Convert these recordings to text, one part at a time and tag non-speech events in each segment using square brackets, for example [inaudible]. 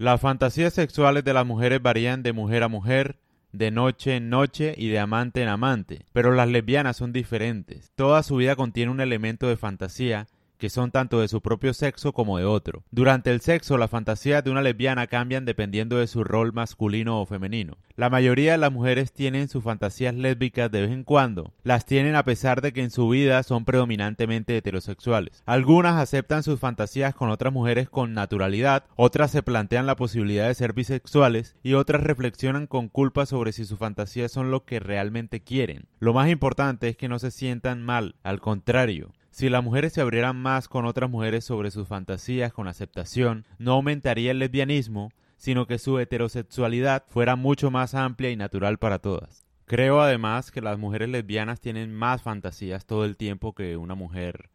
Las fantasías sexuales de las mujeres varían de mujer a mujer, de noche en noche y de amante en amante, pero las lesbianas son diferentes. Toda su vida contiene un elemento de fantasía que son tanto de su propio sexo como de otro. Durante el sexo, las fantasías de una lesbiana cambian dependiendo de su rol masculino o femenino. La mayoría de las mujeres tienen sus fantasías lésbicas de vez en cuando. Las tienen a pesar de que en su vida son predominantemente heterosexuales. Algunas aceptan sus fantasías con otras mujeres con naturalidad, otras se plantean la posibilidad de ser bisexuales y otras reflexionan con culpa sobre si sus fantasías son lo que realmente quieren. Lo más importante es que no se sientan mal, al contrario, si las mujeres se abrieran más con otras mujeres sobre sus fantasías con aceptación, no aumentaría el lesbianismo, sino que su heterosexualidad fuera mucho más amplia y natural para todas. Creo además que las mujeres lesbianas tienen más fantasías todo el tiempo que una mujer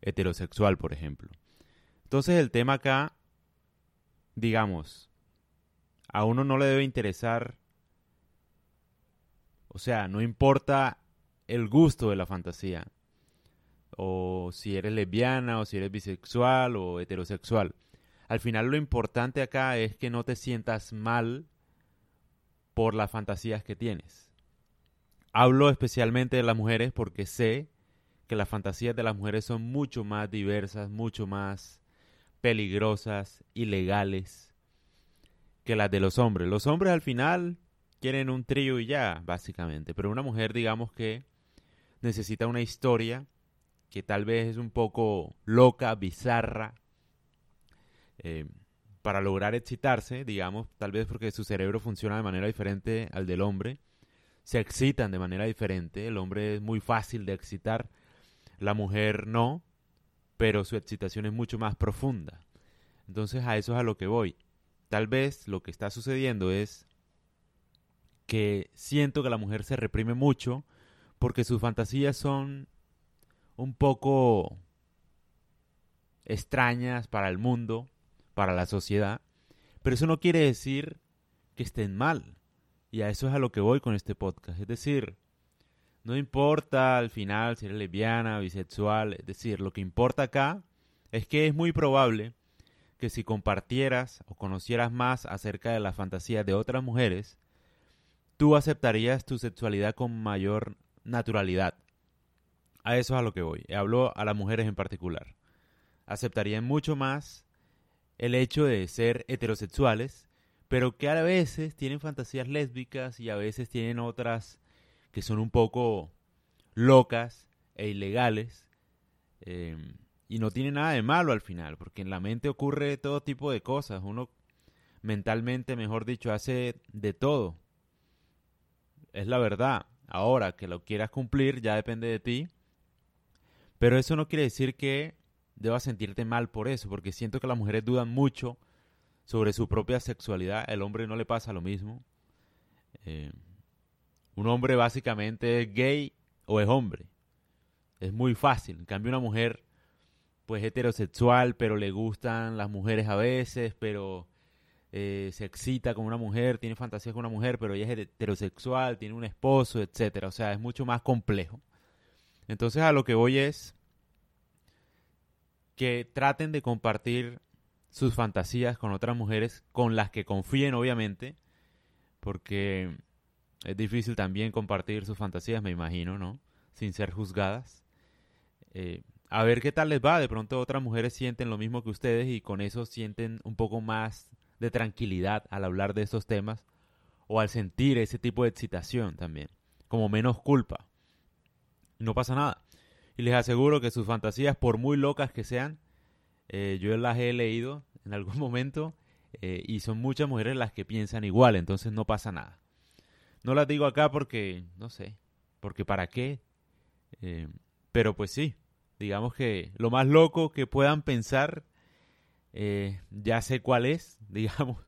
heterosexual, por ejemplo. Entonces el tema acá, digamos, a uno no le debe interesar, o sea, no importa el gusto de la fantasía, o si eres lesbiana, o si eres bisexual o heterosexual. Al final lo importante acá es que no te sientas mal por las fantasías que tienes. Hablo especialmente de las mujeres porque sé que las fantasías de las mujeres son mucho más diversas, mucho más peligrosas, ilegales que las de los hombres. Los hombres al final quieren un trío y ya, básicamente, pero una mujer digamos que necesita una historia que tal vez es un poco loca, bizarra, eh, para lograr excitarse, digamos, tal vez porque su cerebro funciona de manera diferente al del hombre, se excitan de manera diferente, el hombre es muy fácil de excitar, la mujer no, pero su excitación es mucho más profunda. Entonces a eso es a lo que voy. Tal vez lo que está sucediendo es que siento que la mujer se reprime mucho porque sus fantasías son un poco extrañas para el mundo, para la sociedad, pero eso no quiere decir que estén mal. Y a eso es a lo que voy con este podcast. Es decir, no importa al final si eres lesbiana, bisexual, es decir, lo que importa acá es que es muy probable que si compartieras o conocieras más acerca de las fantasías de otras mujeres, tú aceptarías tu sexualidad con mayor naturalidad. A eso es a lo que voy. Hablo a las mujeres en particular. Aceptarían mucho más el hecho de ser heterosexuales, pero que a veces tienen fantasías lésbicas y a veces tienen otras que son un poco locas e ilegales. Em, y no tiene nada de malo al final, porque en la mente ocurre todo tipo de cosas. Uno mentalmente, mejor dicho, hace de todo. Es la verdad. Ahora que lo quieras cumplir ya depende de ti pero eso no quiere decir que debas sentirte mal por eso, porque siento que las mujeres dudan mucho sobre su propia sexualidad. El hombre no le pasa lo mismo. Eh, un hombre básicamente es gay o es hombre. Es muy fácil. En cambio, una mujer, pues heterosexual, pero le gustan las mujeres a veces, pero eh, se excita con una mujer, tiene fantasías con una mujer, pero ella es heterosexual, tiene un esposo, etcétera. O sea, es mucho más complejo. Entonces a lo que voy es que traten de compartir sus fantasías con otras mujeres con las que confíen, obviamente, porque es difícil también compartir sus fantasías, me imagino, ¿no? Sin ser juzgadas. Eh, a ver qué tal les va. De pronto otras mujeres sienten lo mismo que ustedes y con eso sienten un poco más de tranquilidad al hablar de esos temas o al sentir ese tipo de excitación también, como menos culpa no pasa nada. Y les aseguro que sus fantasías, por muy locas que sean, eh, yo las he leído en algún [laughs] momento eh, y son muchas mujeres las que piensan igual, entonces no pasa nada. No las digo acá porque, no sé, porque para qué. Eh, pero pues sí, digamos que lo más loco que puedan pensar, ya sé cuál es, [laughs] digamos,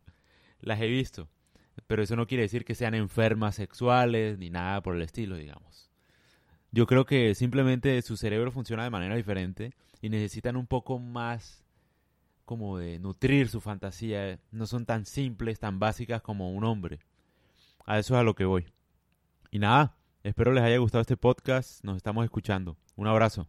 las he visto. Pero eso no quiere decir que sean enfermas sexuales ni nada por el estilo, digamos. Yo creo que simplemente su cerebro funciona de manera diferente y necesitan un poco más como de nutrir su fantasía. No son tan simples, tan básicas como un hombre. A eso es a lo que voy. Y nada, espero les haya gustado este podcast. Nos estamos escuchando. Un abrazo.